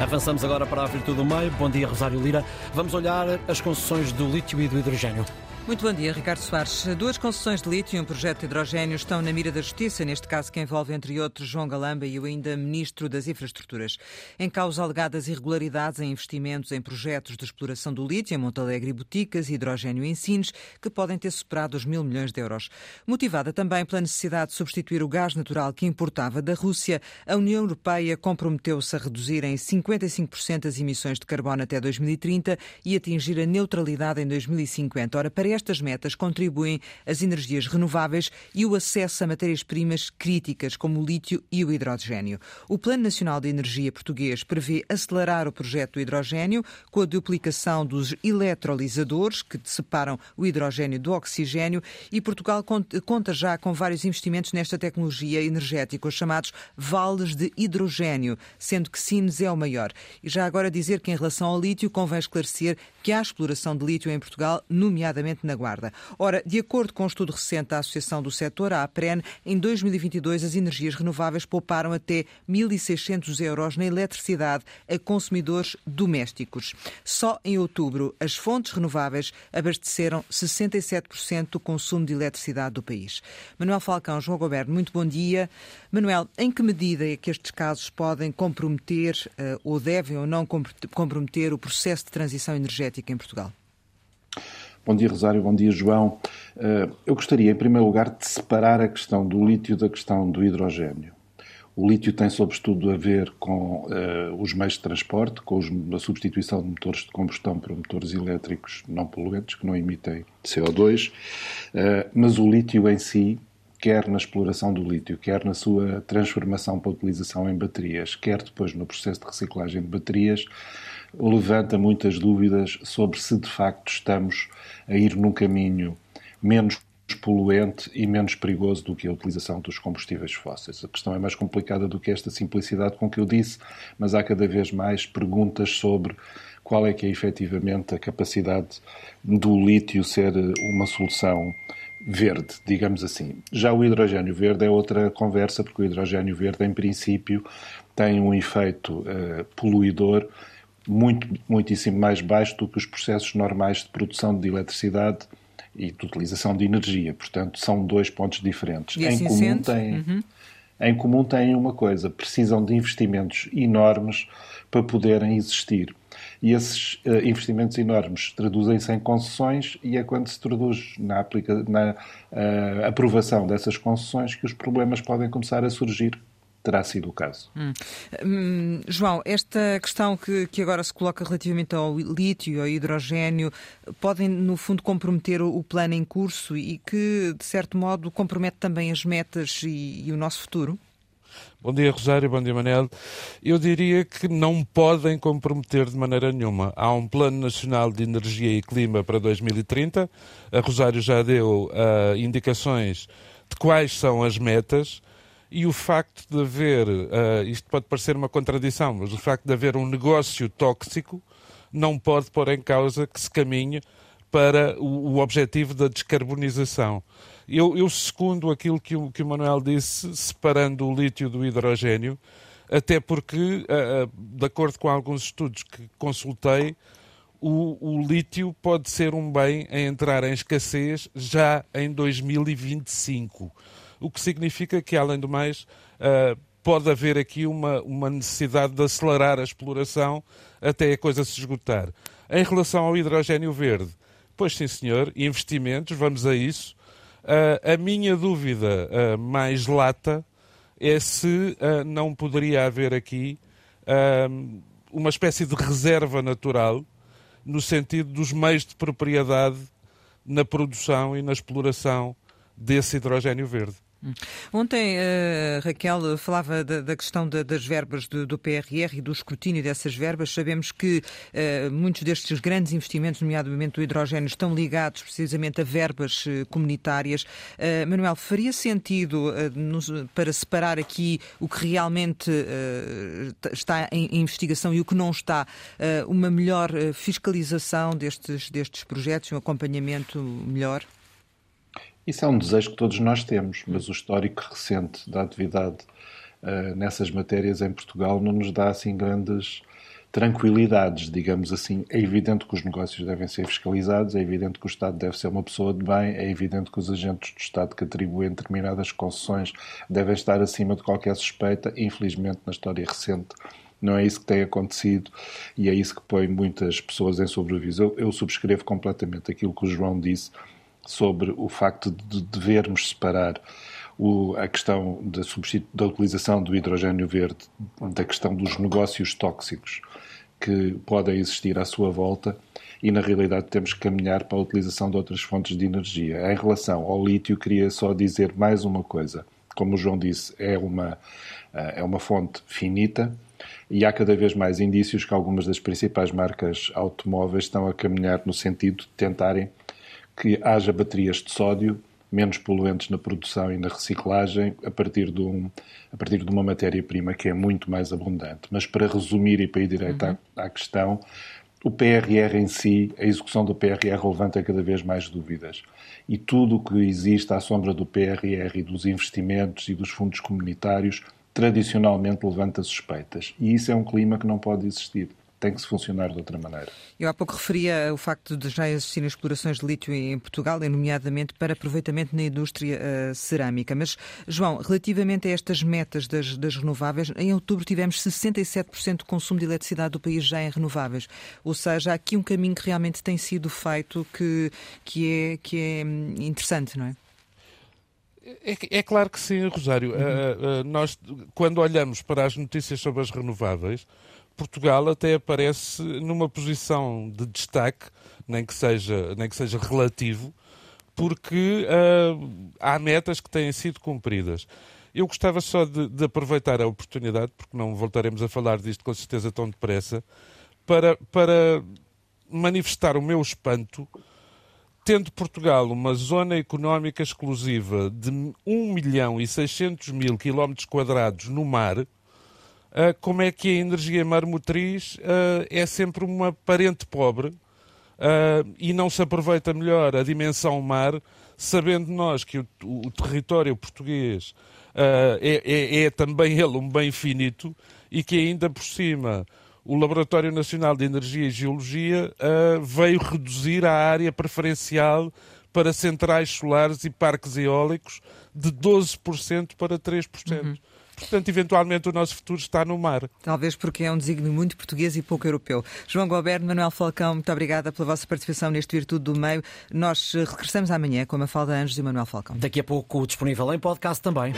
Avançamos agora para a Virtude do Meio. Bom dia, Rosário Lira. Vamos olhar as concessões do lítio e do hidrogênio. Muito bom dia, Ricardo Soares. Duas concessões de lítio e um projeto de hidrogênio estão na mira da Justiça, neste caso que envolve, entre outros, João Galamba e o ainda Ministro das Infraestruturas. Em causa alegadas irregularidades em investimentos em projetos de exploração do lítio em Montalegre e Boticas hidrogênio em Sines, que podem ter superado os mil milhões de euros. Motivada também pela necessidade de substituir o gás natural que importava da Rússia, a União Europeia comprometeu-se a reduzir em 55% as emissões de carbono até 2030 e atingir a neutralidade em 2050. Ora, para estas metas contribuem as energias renováveis e o acesso a matérias-primas críticas, como o lítio e o hidrogênio. O Plano Nacional de Energia português prevê acelerar o projeto do hidrogênio com a duplicação dos eletrolisadores que separam o hidrogênio do oxigênio e Portugal conta já com vários investimentos nesta tecnologia energética, os chamados vales de hidrogênio, sendo que Sines é o maior. E já agora dizer que em relação ao lítio convém esclarecer que há exploração de lítio em Portugal, nomeadamente na Guarda. Ora, de acordo com um estudo recente da Associação do Setor, a APREN, em 2022 as energias renováveis pouparam até 1.600 euros na eletricidade a consumidores domésticos. Só em outubro, as fontes renováveis abasteceram 67% do consumo de eletricidade do país. Manuel Falcão, João Goberno, muito bom dia. Manuel, em que medida é que estes casos podem comprometer uh, ou devem ou não comprometer o processo de transição energética em Portugal? Bom dia, Rosário. Bom dia, João. Eh, eu gostaria, em primeiro lugar, de separar a questão do lítio da questão do hidrogênio. O lítio tem, sobretudo, a ver com uh, os meios de transporte, com os, a substituição de motores de combustão por motores elétricos não poluentes, que não emitem CO2. Uh, eh, mas o lítio em si, quer na exploração do lítio, quer na sua transformação para utilização em baterias, quer depois no processo de reciclagem de baterias, levanta muitas dúvidas sobre se de facto estamos a ir num caminho menos poluente e menos perigoso do que a utilização dos combustíveis fósseis. A questão é mais complicada do que esta simplicidade com que eu disse, mas há cada vez mais perguntas sobre qual é que é efetivamente a capacidade do lítio ser uma solução verde, digamos assim. Já o hidrogênio verde é outra conversa, porque o hidrogênio verde, em princípio, tem um efeito uh, poluidor muito, muitíssimo mais baixo do que os processos normais de produção de eletricidade e de utilização de energia. Portanto, são dois pontos diferentes. E assim em comum têm, uhum. em comum têm uma coisa: precisam de investimentos enormes para poderem existir. E esses uh, investimentos enormes traduzem-se em concessões e é quando se traduz na, aplica na uh, aprovação dessas concessões que os problemas podem começar a surgir terá sido o caso. Hum. Hum, João, esta questão que, que, agora se coloca relativamente ao lítio, ao hidrogênio, podem, no fundo, comprometer o, o, plano em curso e que, de certo modo, compromete também as metas e, e o nosso futuro? Bom dia, Rosário. Bom dia, Manel. Eu diria que não podem comprometer de maneira nenhuma. Há um Plano Nacional de Energia e Clima para 2030. A Rosário já deu uh, indicações de quais são as metas e o facto de haver, uh, isto pode parecer uma contradição, mas o facto de haver um negócio tóxico não pode pôr em causa que se caminhe para o, o objetivo da descarbonização. Eu, eu segundo aquilo que o, que o Manuel disse, separando o lítio do hidrogênio, até porque, uh, de acordo com alguns estudos que consultei, o, o, lítio pode ser um bem a entrar em escassez já em 2025 o que significa que, além do mais, uh, pode haver aqui uma, uma necessidade de acelerar a exploração até a coisa se esgotar. Em relação ao hidrogênio verde, pois sim, senhor, investimentos, vamos a isso. Uh, a minha dúvida uh, mais lata é se não poderia haver aqui uma espécie de reserva natural no sentido dos meios de propriedade na produção e na exploração desse hidrogênio verde. Ontem, uh, Raquel falava da, da questão da, das verbas do, do, PRR e do escrutínio dessas verbas. Sabemos que uh, muitos destes grandes investimentos, nomeadamente o hidrogênio, estão ligados precisamente a verbas uh, comunitárias. Manuel, faria sentido nos, para separar aqui o que realmente está em, em, investigação e o que não está, uma melhor fiscalização destes, destes projetos, um acompanhamento melhor? Isso é um desejo que todos nós temos, mas o histórico recente da atividade uh, nessas matérias em Portugal não nos dá assim grandes tranquilidades, digamos assim. É evidente que os negócios devem ser fiscalizados, é evidente que o Estado deve ser uma pessoa de bem, é evidente que os agentes do Estado que atribuem determinadas concessões devem estar acima de qualquer suspeita. Infelizmente, na história recente, não é isso que tem acontecido e é isso que põe muitas pessoas em sobreaviso. Eu, eu subscrevo completamente aquilo que o João disse sobre o facto de devermos separar o, a questão da, da utilização do hidrogênio verde da questão dos negócios tóxicos que podem existir à sua volta e, na realidade, temos que caminhar para a utilização de outras fontes de energia. Em relação ao lítio, queria só dizer mais uma coisa. Como o João disse, é uma, eh, é uma fonte finita e há cada vez mais indícios que algumas das principais marcas automóveis estão a caminhar no sentido de tentarem que haja baterias de sódio menos poluentes na produção e na reciclagem a partir de, um, a partir de uma matéria-prima que é muito mais abundante. Mas para resumir e para ir direto uhum. à, à, questão, o PRR em si, a execução do PRR levanta cada vez mais dúvidas. E tudo o que existe à sombra do PRR e dos investimentos e dos fundos comunitários tradicionalmente levanta suspeitas. E isso é um clima que não pode existir tem que se funcionar de outra maneira. Eu há pouco referia o facto de já existirem explorações de lítio em Portugal, nomeadamente para aproveitamento na indústria uh, cerâmica. Mas, João, relativamente a estas metas das, das renováveis, em outubro tivemos 67% de consumo de eletricidade do país já em renováveis. Ou seja, há aqui um caminho que realmente tem sido feito que, que, é, que é hum, interessante, não é? É, é, claro que sim, Rosário. Uhum. Uh, uh, nós, quando olhamos para as notícias sobre as renováveis, Portugal até aparece numa posição de destaque, nem que seja, nem que seja relativo, porque uh, há metas que têm sido cumpridas. Eu gostava só de, de, aproveitar a oportunidade, porque não voltaremos a falar disto com certeza tão depressa, para, para manifestar o meu espanto, tendo Portugal uma zona económica exclusiva de 1 milhão e 600 mil quilómetros quadrados no mar, como é que a energia marmotriz uh, é sempre uma parente pobre uh, e não se aproveita melhor a dimensão mar, sabendo nós que o, o território português é, é, é, também ele um bem finito e que ainda por cima o Laboratório Nacional de Energia e Geologia veio reduzir a área preferencial para centrais solares e parques eólicos de 12% para 3%. Uhum. Portanto, eventualmente o nosso futuro está no mar. Talvez porque é um desígnio muito português e pouco europeu. João Goberno, Manuel Falcão, muito obrigada pela vossa participação neste Virtude do Meio. Nós eh, regressamos amanhã com a Mafalda Anjos e Manuel Falcão. Daqui a pouco disponível em podcast também.